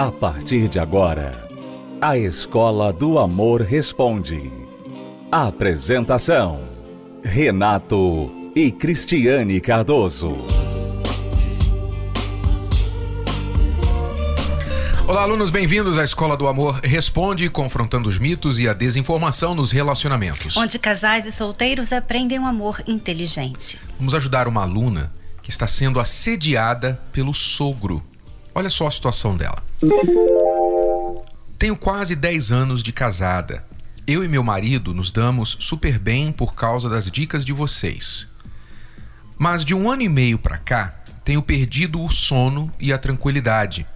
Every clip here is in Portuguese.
A partir de agora, a Escola do Amor Responde. Apresentação: Renato e Cristiane Cardoso. Olá, alunos, bem-vindos à Escola do Amor Responde, confrontando os mitos e a desinformação nos relacionamentos. Onde casais e solteiros aprendem um amor inteligente. Vamos ajudar uma aluna que está sendo assediada pelo sogro. Olha só a situação dela. Tenho quase 10 anos de casada. Eu e meu marido nos damos super bem por causa das dicas de vocês. Mas de um ano e meio para cá, tenho perdido o sono e a tranquilidade.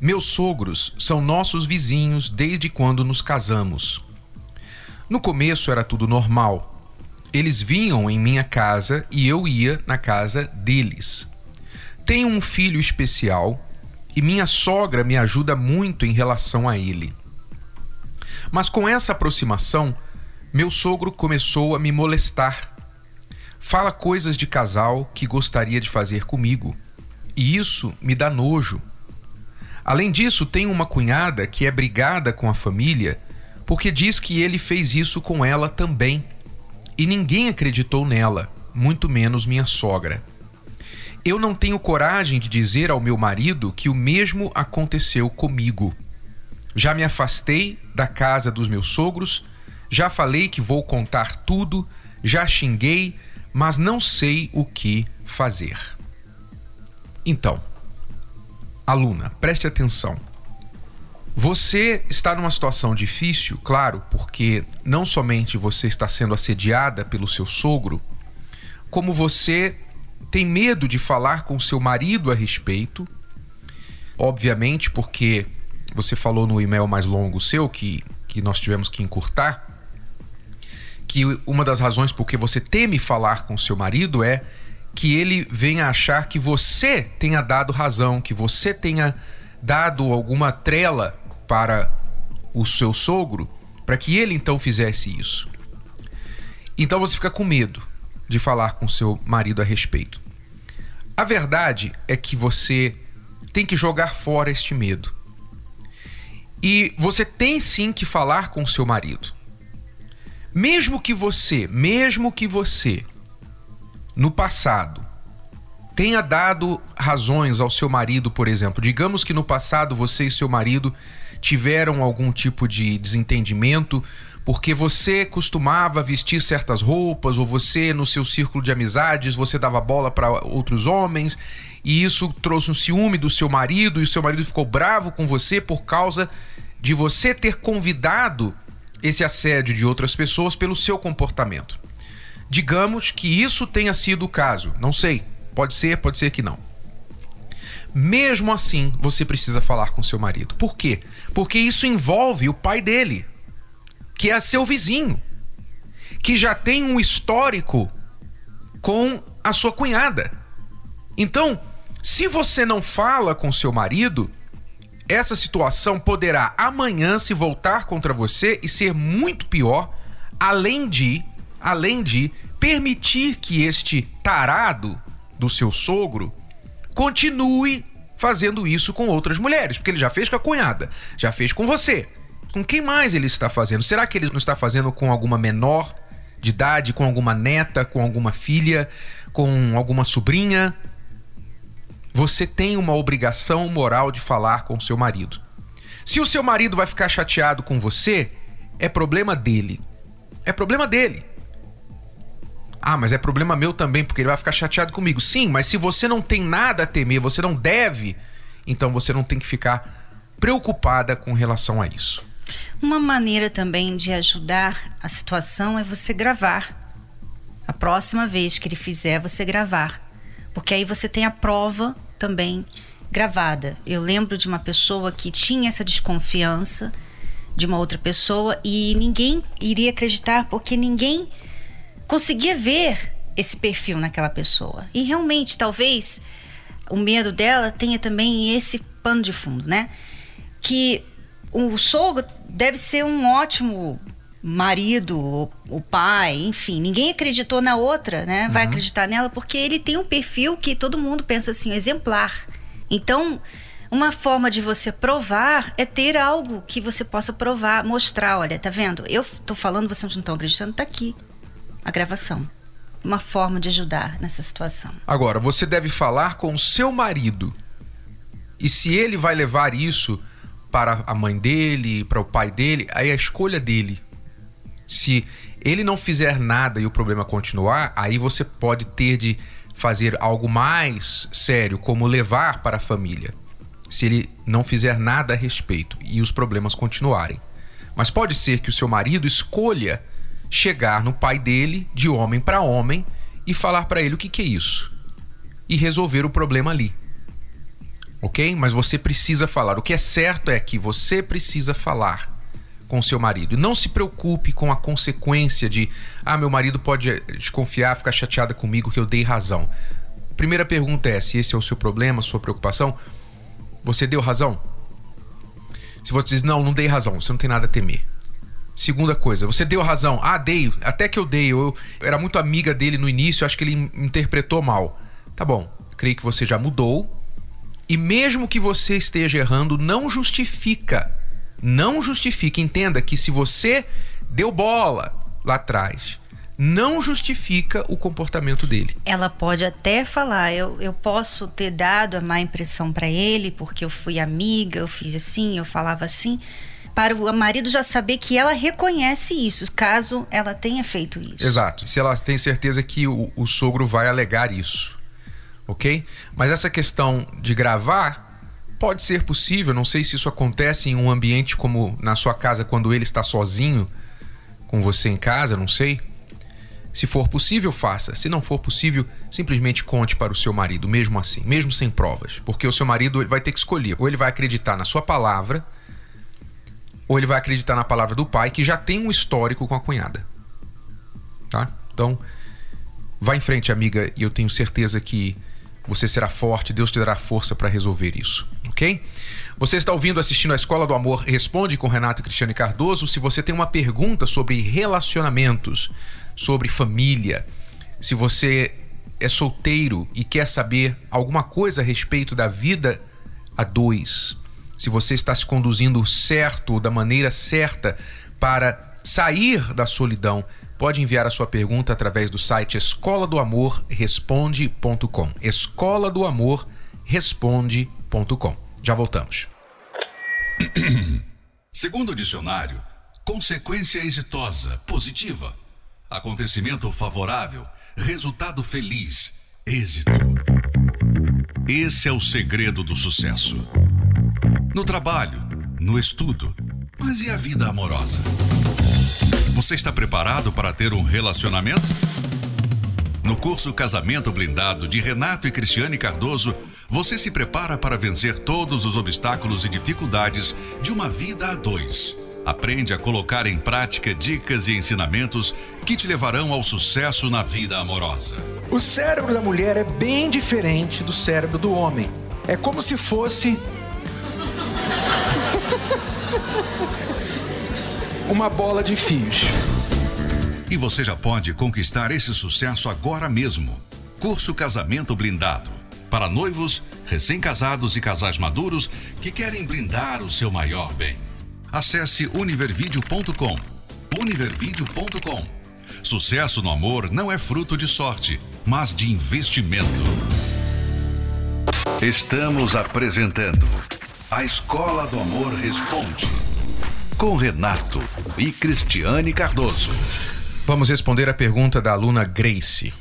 Meus sogros são nossos vizinhos desde quando nos casamos. No começo era tudo normal. Eles vinham em minha casa e eu ia na casa deles. Tenho um filho especial e minha sogra me ajuda muito em relação a ele. Mas com essa aproximação, meu sogro começou a me molestar. Fala coisas de casal que gostaria de fazer comigo, e isso me dá nojo. Além disso, tenho uma cunhada que é brigada com a família porque diz que ele fez isso com ela também. E ninguém acreditou nela, muito menos minha sogra. Eu não tenho coragem de dizer ao meu marido que o mesmo aconteceu comigo. Já me afastei da casa dos meus sogros, já falei que vou contar tudo, já xinguei, mas não sei o que fazer. Então, aluna, preste atenção. Você está numa situação difícil, claro, porque não somente você está sendo assediada pelo seu sogro, como você tem medo de falar com seu marido a respeito, obviamente, porque você falou no e-mail mais longo seu que, que nós tivemos que encurtar, que uma das razões por que você teme falar com seu marido é que ele venha achar que você tenha dado razão, que você tenha dado alguma trela para o seu sogro, para que ele então fizesse isso. Então você fica com medo de falar com seu marido a respeito. A verdade é que você tem que jogar fora este medo. E você tem sim que falar com seu marido. Mesmo que você, mesmo que você no passado tenha dado razões ao seu marido, por exemplo, digamos que no passado você e seu marido tiveram algum tipo de desentendimento porque você costumava vestir certas roupas ou você no seu círculo de amizades você dava bola para outros homens e isso trouxe um ciúme do seu marido e o seu marido ficou bravo com você por causa de você ter convidado esse assédio de outras pessoas pelo seu comportamento. Digamos que isso tenha sido o caso, não sei, pode ser, pode ser que não. Mesmo assim, você precisa falar com seu marido. Por quê? Porque isso envolve o pai dele que é seu vizinho, que já tem um histórico com a sua cunhada. Então, se você não fala com seu marido, essa situação poderá amanhã se voltar contra você e ser muito pior, além de, além de permitir que este tarado do seu sogro continue fazendo isso com outras mulheres, porque ele já fez com a cunhada, já fez com você. Com quem mais ele está fazendo? Será que ele não está fazendo com alguma menor de idade, com alguma neta, com alguma filha, com alguma sobrinha? Você tem uma obrigação moral de falar com seu marido. Se o seu marido vai ficar chateado com você, é problema dele. É problema dele. Ah, mas é problema meu também, porque ele vai ficar chateado comigo. Sim, mas se você não tem nada a temer, você não deve, então você não tem que ficar preocupada com relação a isso. Uma maneira também de ajudar a situação é você gravar. A próxima vez que ele fizer, você gravar. Porque aí você tem a prova também gravada. Eu lembro de uma pessoa que tinha essa desconfiança de uma outra pessoa e ninguém iria acreditar porque ninguém conseguia ver esse perfil naquela pessoa. E realmente, talvez o medo dela tenha também esse pano de fundo, né? Que o sogro deve ser um ótimo marido, o pai, enfim, ninguém acreditou na outra, né? Vai uhum. acreditar nela porque ele tem um perfil que todo mundo pensa assim, exemplar. Então, Uma forma de você provar é ter algo que você possa provar, mostrar. Olha, tá vendo? Eu tô falando, vocês não estão acreditando, tá aqui a gravação. Uma forma de ajudar nessa situação. Agora, você deve falar com o seu marido. E se ele vai levar isso para a mãe dele, para o pai dele, aí a escolha dele. Se ele não fizer nada e o problema continuar, aí você pode ter de fazer algo mais sério, como levar para a família. Se ele não fizer nada a respeito e os problemas continuarem. Mas pode ser que o seu marido escolha chegar no pai dele, de homem para homem, e falar para ele o que, que é isso. E resolver o problema ali. Ok? Mas você precisa falar. O que é certo é que você precisa falar com seu marido. Não se preocupe com a consequência de, ah, meu marido pode desconfiar, ficar chateada comigo que eu dei razão. Primeira pergunta é: se esse é o seu problema, sua preocupação, você deu razão? Se você diz, não, não dei razão, você não tem nada a temer. Segunda coisa, você deu razão. Ah, dei. Até que eu dei. Eu era muito amiga dele no início, acho que ele interpretou mal. Tá bom. Creio que você já mudou. E mesmo que você esteja errando, não justifica. Não justifica. Entenda que se você deu bola lá atrás, não justifica o comportamento dele. Ela pode até falar: eu, eu posso ter dado a má impressão para ele porque eu fui amiga, eu fiz assim, eu falava assim para o marido já saber que ela reconhece isso, caso ela tenha feito isso. Exato. Se ela tem certeza que o, o sogro vai alegar isso. Ok? Mas essa questão de gravar pode ser possível. Não sei se isso acontece em um ambiente como na sua casa, quando ele está sozinho com você em casa, não sei. Se for possível, faça. Se não for possível, simplesmente conte para o seu marido, mesmo assim, mesmo sem provas. Porque o seu marido vai ter que escolher. Ou ele vai acreditar na sua palavra ou ele vai acreditar na palavra do pai, que já tem um histórico com a cunhada. Tá? Então, vá em frente, amiga, e eu tenho certeza que você será forte, Deus te dará força para resolver isso, ok? Você está ouvindo, assistindo a Escola do Amor Responde com Renato e Cristiane Cardoso. Se você tem uma pergunta sobre relacionamentos, sobre família, se você é solteiro e quer saber alguma coisa a respeito da vida a dois, se você está se conduzindo certo, da maneira certa para sair da solidão, pode enviar a sua pergunta através do site escola do amor responde.com. Escola do amor responde.com. Já voltamos. Segundo o dicionário, consequência exitosa, positiva, acontecimento favorável, resultado feliz, êxito. Esse é o segredo do sucesso no trabalho, no estudo. Mas e a vida amorosa? Você está preparado para ter um relacionamento? No curso Casamento Blindado de Renato e Cristiane Cardoso, você se prepara para vencer todos os obstáculos e dificuldades de uma vida a dois. Aprende a colocar em prática dicas e ensinamentos que te levarão ao sucesso na vida amorosa. O cérebro da mulher é bem diferente do cérebro do homem. É como se fosse Uma bola de fios. E você já pode conquistar esse sucesso agora mesmo. Curso Casamento Blindado. Para noivos, recém-casados e casais maduros que querem blindar o seu maior bem. Acesse univervideo.com. Univervideo.com. Sucesso no amor não é fruto de sorte, mas de investimento. Estamos apresentando a Escola do Amor Responde. Com Renato e Cristiane Cardoso. Vamos responder a pergunta da aluna Grace.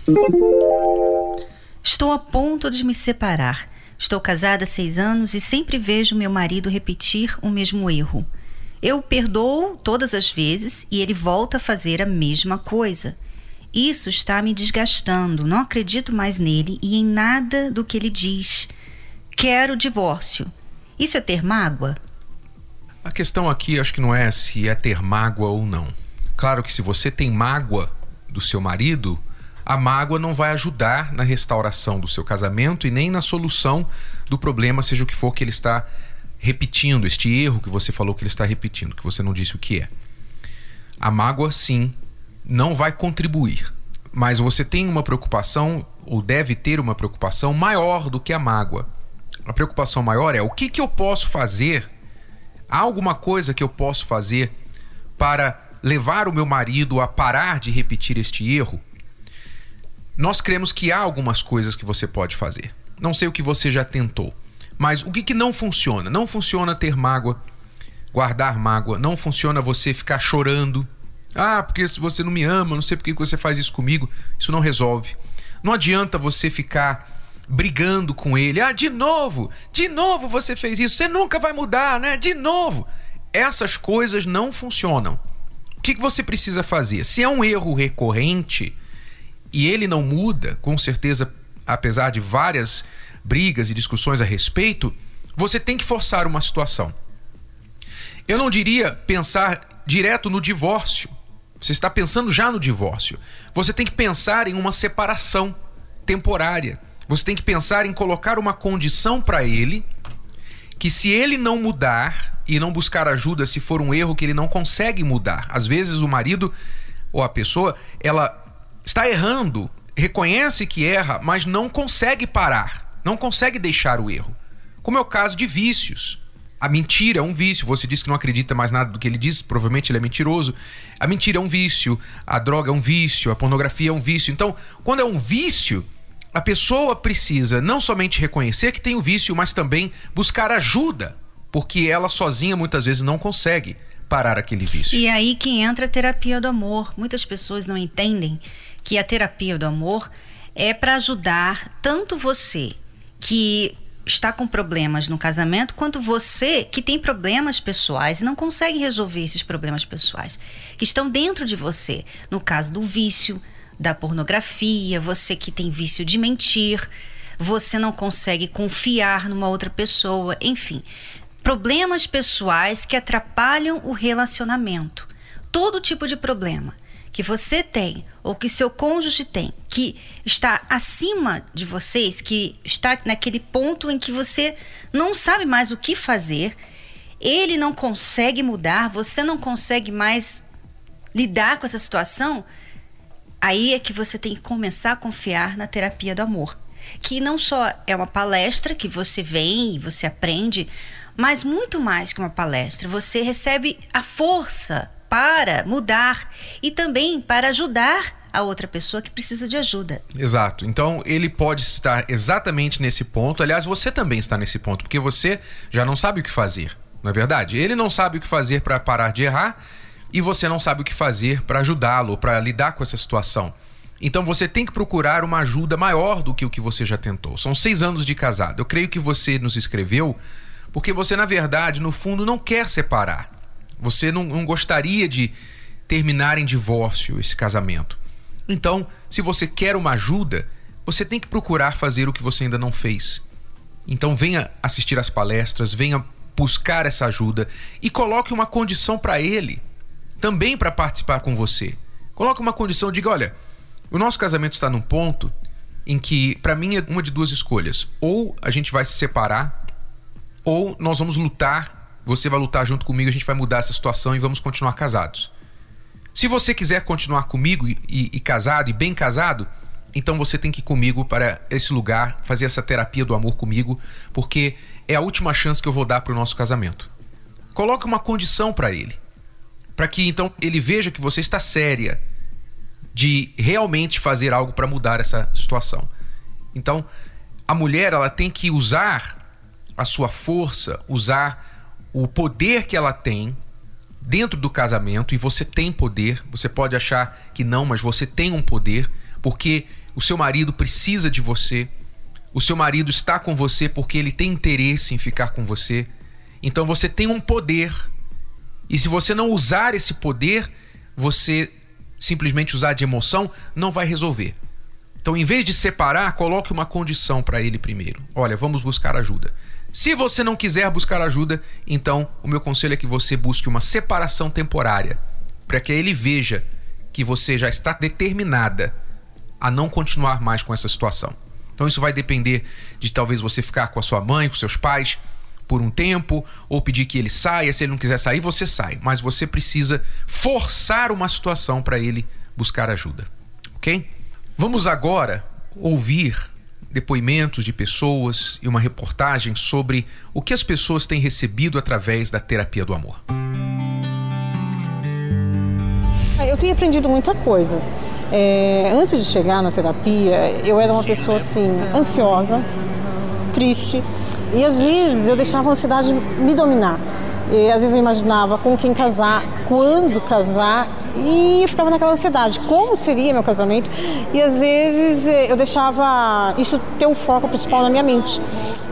Estou a ponto de me separar. Estou casada há seis anos e sempre vejo meu marido repetir o mesmo erro. Eu o perdoo todas as vezes e ele volta a fazer a mesma coisa. Isso está me desgastando. Não acredito mais nele e em nada do que ele diz. Quero o divórcio. Isso é ter mágoa? A questão aqui acho que não é se é ter mágoa ou não. Claro que se você tem mágoa do seu marido, a mágoa não vai ajudar na restauração do seu casamento e nem na solução do problema, seja o que for que ele está repetindo, este erro que você falou que ele está repetindo, que você não disse o que é. A mágoa, sim, não vai contribuir, mas você tem uma preocupação, ou deve ter uma preocupação maior do que a mágoa a preocupação maior é o que, que eu posso fazer? Há alguma coisa que eu posso fazer para levar o meu marido a parar de repetir este erro? Nós cremos que há algumas coisas que você pode fazer. Não sei o que você já tentou, mas o que, que não funciona? Não funciona ter mágoa, guardar mágoa, não funciona você ficar chorando. Ah, porque você não me ama, não sei por que você faz isso comigo. Isso não resolve. Não adianta você ficar brigando com ele. Ah, de novo, de novo você fez isso. Você nunca vai mudar, né? De novo. Essas coisas não funcionam. O que, você precisa fazer? Se é um erro recorrente, e ele não muda, com certeza, apesar de várias brigas e discussões a respeito, você tem que forçar uma situação. Eu não diria pensar direto no divórcio. Você está pensando já no divórcio. Você tem que pensar em uma separação temporária. Você tem que pensar em colocar uma condição para ele que se ele não mudar e não buscar ajuda se for um erro que ele não consegue mudar. Às vezes o marido ou a pessoa, ela está errando, reconhece que erra, mas não consegue parar, não consegue deixar o erro. Como é o caso de vícios. A mentira é um vício. Você diz que não acredita mais nada do que ele diz, provavelmente ele é mentiroso. A mentira é um vício, a droga é um vício, a pornografia é um vício. Então, quando é um vício, a pessoa precisa não somente reconhecer que tem o vício, mas também buscar ajuda, porque ela sozinha muitas vezes não consegue parar aquele vício. E aí que entra a terapia do amor. Muitas pessoas não entendem que a terapia do amor é para ajudar tanto você que está com problemas no casamento, quanto você que tem problemas pessoais e não consegue resolver esses problemas pessoais, que estão dentro de você. No caso do vício, da pornografia, você que tem vício de mentir, você não consegue confiar numa outra pessoa, enfim problemas pessoais que atrapalham o relacionamento. Todo tipo de problema que você tem ou que seu cônjuge tem, que está acima de vocês, que está naquele ponto em que você não sabe mais o que fazer, ele não consegue mudar, você não consegue mais lidar com essa situação, aí é que você tem que começar a confiar na terapia do amor. Que não só é uma palestra que você vem e você aprende mas muito mais que uma palestra, você recebe a força para mudar e também para ajudar a outra pessoa que precisa de ajuda. Exato. Então ele pode estar exatamente nesse ponto. Aliás, você também está nesse ponto, porque você já não sabe o que fazer, não é verdade? Ele não sabe o que fazer para parar de errar e você não sabe o que fazer para ajudá-lo, para lidar com essa situação. Então você tem que procurar uma ajuda maior do que o que você já tentou. São seis anos de casado. Eu creio que você nos escreveu porque você, na verdade, no fundo, não quer separar. Você não, não gostaria de terminar em divórcio esse casamento. Então, se você quer uma ajuda, você tem que procurar fazer o que você ainda não fez. Então, venha assistir às palestras, venha buscar essa ajuda e coloque uma condição para ele também para participar com você. Coloque uma condição, diga, olha, o nosso casamento está num ponto em que, para mim, é uma de duas escolhas. Ou a gente vai se separar ou nós vamos lutar, você vai lutar junto comigo, a gente vai mudar essa situação e vamos continuar casados. Se você quiser continuar comigo e, e, e casado e bem casado, então você tem que ir comigo para esse lugar, fazer essa terapia do amor comigo, porque é a última chance que eu vou dar para o nosso casamento. Coloque uma condição para ele, para que então ele veja que você está séria de realmente fazer algo para mudar essa situação. Então, a mulher ela tem que usar a sua força, usar o poder que ela tem dentro do casamento e você tem poder. Você pode achar que não, mas você tem um poder porque o seu marido precisa de você. O seu marido está com você porque ele tem interesse em ficar com você. Então você tem um poder. E se você não usar esse poder, você simplesmente usar de emoção, não vai resolver. Então, em vez de separar, coloque uma condição para ele primeiro. Olha, vamos buscar ajuda. Se você não quiser buscar ajuda, então o meu conselho é que você busque uma separação temporária, para que ele veja que você já está determinada a não continuar mais com essa situação. Então isso vai depender de talvez você ficar com a sua mãe, com seus pais por um tempo, ou pedir que ele saia. Se ele não quiser sair, você sai. Mas você precisa forçar uma situação para ele buscar ajuda. Ok? Vamos agora ouvir depoimentos de pessoas e uma reportagem sobre o que as pessoas têm recebido através da terapia do amor. Eu tenho aprendido muita coisa. É, antes de chegar na terapia, eu era uma pessoa assim, ansiosa, triste, e às vezes eu deixava a ansiedade me dominar. E, às vezes eu imaginava com quem casar, quando casar, e eu ficava naquela ansiedade, como seria meu casamento? E às vezes eh, eu deixava isso ter um foco principal na minha mente,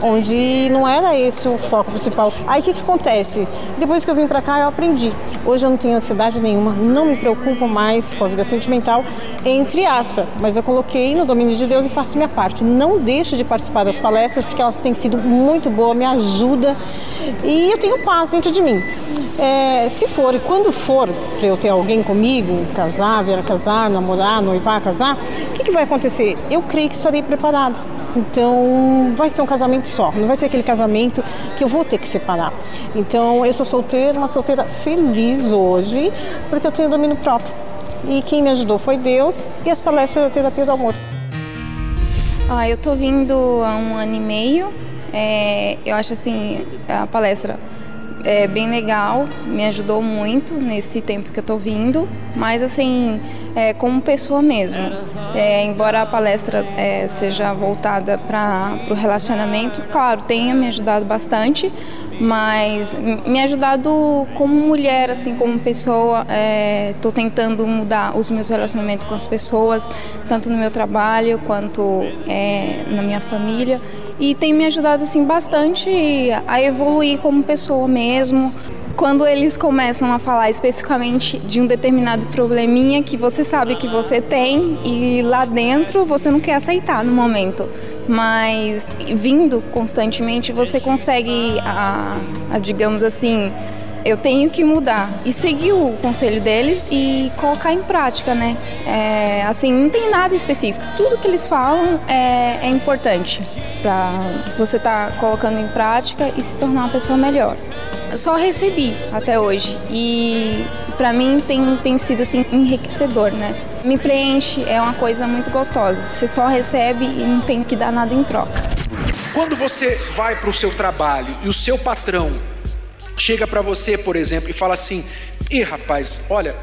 onde não era esse o foco principal. Aí o que, que acontece? Depois que eu vim para cá, eu aprendi. Hoje eu não tenho ansiedade nenhuma, não me preocupo mais com a vida sentimental, entre aspas, mas eu coloquei no domínio de Deus e faço minha parte. Não deixo de participar das palestras, porque elas têm sido muito boas, me ajuda e eu tenho paz dentro de mim. É, se for e quando for para eu ter alguém comigo, casar, vir a casar, namorar, noivar, casar, o que, que vai acontecer? Eu creio que estarei preparada. Então, vai ser um casamento só, não vai ser aquele casamento que eu vou ter que separar. Então, eu sou solteira, uma solteira feliz hoje, porque eu tenho domínio próprio. E quem me ajudou foi Deus e as palestras da terapia do amor. Ah, eu tô vindo há um ano e meio. É, eu acho assim, a palestra é bem legal, me ajudou muito nesse tempo que eu tô vindo, mas assim, é, como pessoa mesmo. É, embora a palestra é, seja voltada para o relacionamento, claro, tenha me ajudado bastante, mas me ajudado como mulher, assim, como pessoa. Estou é, tentando mudar os meus relacionamentos com as pessoas, tanto no meu trabalho quanto é, na minha família e tem me ajudado assim bastante a evoluir como pessoa mesmo. Quando eles começam a falar especificamente de um determinado probleminha que você sabe que você tem e lá dentro você não quer aceitar no momento, mas vindo constantemente você consegue, a, a digamos assim, eu tenho que mudar e seguir o conselho deles e colocar em prática, né? É, assim, não tem nada específico. Tudo que eles falam é, é importante para você estar tá colocando em prática e se tornar uma pessoa melhor. Eu só recebi até hoje e para mim tem, tem sido assim enriquecedor, né? Me preenche, é uma coisa muito gostosa. Você só recebe e não tem que dar nada em troca. Quando você vai para o seu trabalho e o seu patrão chega para você, por exemplo, e fala assim: "E rapaz, olha,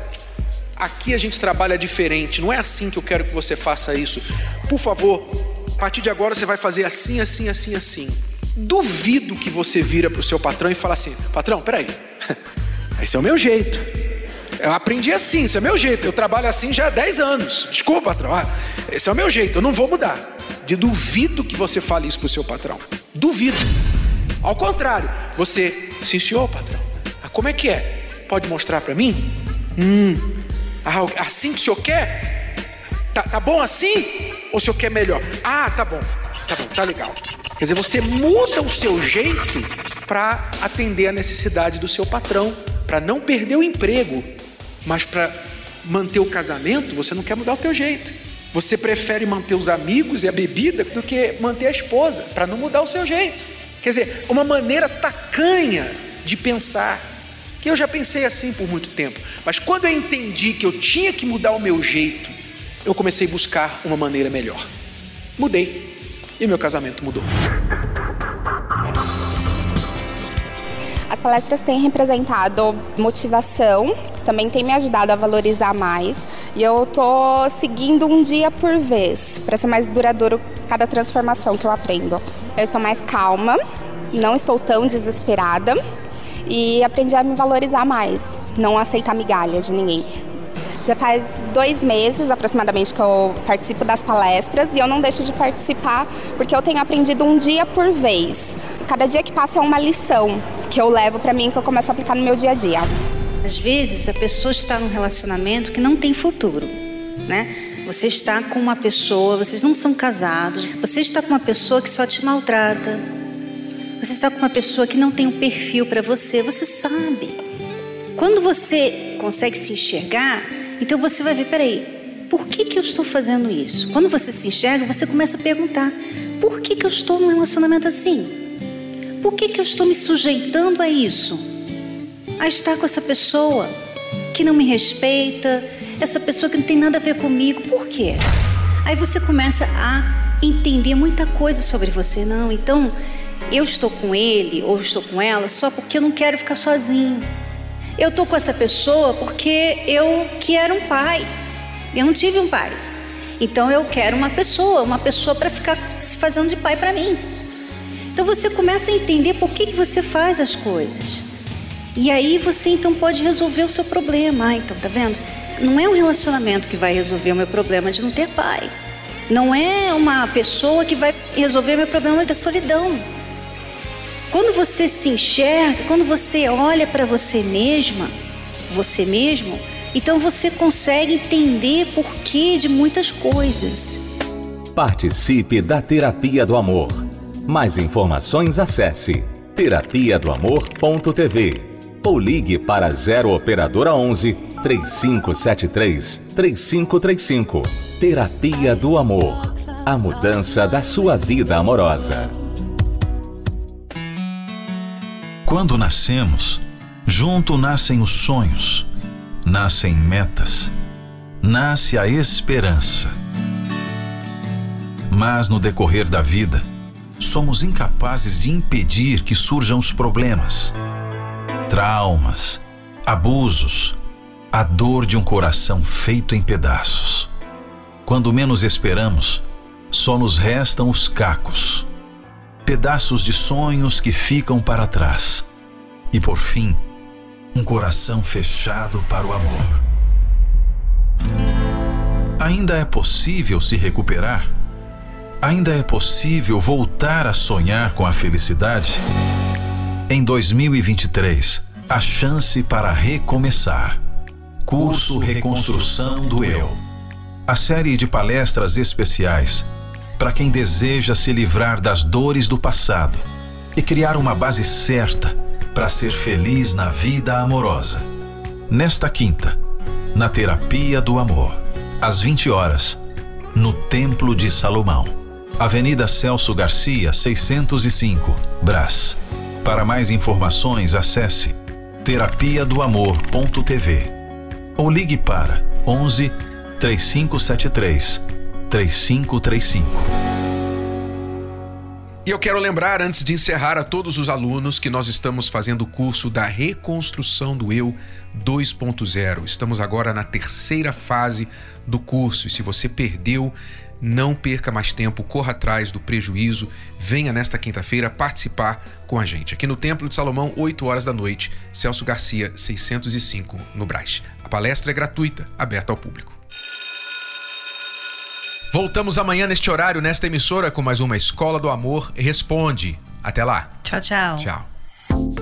aqui a gente trabalha diferente, não é assim que eu quero que você faça isso. Por favor, a partir de agora você vai fazer assim, assim, assim, assim." Duvido que você vira para o seu patrão e fala assim: "Patrão, peraí, esse é o meu jeito. Eu aprendi assim, esse é o meu jeito. Eu trabalho assim já há 10 anos. Desculpa, patrão. Ah, esse é o meu jeito, eu não vou mudar. De duvido que você fale isso para o seu patrão. Duvido. Ao contrário, você, sim senhor, patrão. Ah, como é que é? Pode mostrar para mim? Hum, ah, assim que o senhor quer? Tá, tá bom assim? Ou o senhor quer melhor? Ah, tá bom, tá bom, tá legal. Quer dizer, você muda o seu jeito para atender a necessidade do seu patrão, para não perder o emprego, mas para manter o casamento, você não quer mudar o teu jeito. Você prefere manter os amigos e a bebida do que manter a esposa, para não mudar o seu jeito. Quer dizer, uma maneira tacanha de pensar. Que eu já pensei assim por muito tempo. Mas quando eu entendi que eu tinha que mudar o meu jeito, eu comecei a buscar uma maneira melhor. Mudei. E meu casamento mudou. As palestras têm representado motivação, também tem me ajudado a valorizar mais. E eu tô seguindo um dia por vez, para ser mais duradouro cada transformação que eu aprendo. Eu estou mais calma, não estou tão desesperada e aprendi a me valorizar mais, não aceitar migalhas de ninguém. Já faz dois meses aproximadamente que eu participo das palestras e eu não deixo de participar porque eu tenho aprendido um dia por vez. Cada dia que passa é uma lição que eu levo para mim que eu começo a aplicar no meu dia a dia. Às vezes a pessoa está num relacionamento que não tem futuro, né? Você está com uma pessoa, vocês não são casados, você está com uma pessoa que só te maltrata. Você está com uma pessoa que não tem um perfil para você, você sabe. Quando você consegue se enxergar, então você vai ver, peraí, por que, que eu estou fazendo isso? Quando você se enxerga, você começa a perguntar, por que, que eu estou num relacionamento assim? Por que, que eu estou me sujeitando a isso? A estar com essa pessoa que não me respeita, essa pessoa que não tem nada a ver comigo, por quê? Aí você começa a entender muita coisa sobre você. Não, então eu estou com ele ou estou com ela só porque eu não quero ficar sozinho. Eu estou com essa pessoa porque eu quero um pai. Eu não tive um pai. Então eu quero uma pessoa, uma pessoa para ficar se fazendo de pai para mim. Então você começa a entender por que, que você faz as coisas. E aí você então pode resolver o seu problema. Ah, então tá vendo? Não é um relacionamento que vai resolver o meu problema de não ter pai. Não é uma pessoa que vai resolver meu problema da solidão. Quando você se enxerga, quando você olha para você mesma, você mesmo, então você consegue entender porquê de muitas coisas. Participe da Terapia do Amor. Mais informações acesse terapia do amor.tv ou ligue para 0 operadora 11 3573 3535. Terapia do Amor. A mudança da sua vida amorosa. Quando nascemos, junto nascem os sonhos, nascem metas, nasce a esperança. Mas no decorrer da vida, somos incapazes de impedir que surjam os problemas, traumas, abusos, a dor de um coração feito em pedaços. Quando menos esperamos, só nos restam os cacos pedaços de sonhos que ficam para trás. E por fim, um coração fechado para o amor. Ainda é possível se recuperar? Ainda é possível voltar a sonhar com a felicidade? Em 2023, a chance para recomeçar. Curso Reconstrução do Eu. A série de palestras especiais para quem deseja se livrar das dores do passado e criar uma base certa para ser feliz na vida amorosa. Nesta quinta, na Terapia do Amor, às 20 horas, no Templo de Salomão, Avenida Celso Garcia, 605, Brás. Para mais informações, acesse terapia do amor.tv ou ligue para 11 3573 3535. E eu quero lembrar, antes de encerrar, a todos os alunos que nós estamos fazendo o curso da Reconstrução do Eu 2.0. Estamos agora na terceira fase do curso e se você perdeu, não perca mais tempo, corra atrás do prejuízo, venha nesta quinta-feira participar com a gente. Aqui no Templo de Salomão, 8 horas da noite, Celso Garcia, 605, no Brás. A palestra é gratuita, aberta ao público. Voltamos amanhã neste horário, nesta emissora, com mais uma Escola do Amor Responde. Até lá. Tchau, tchau. Tchau.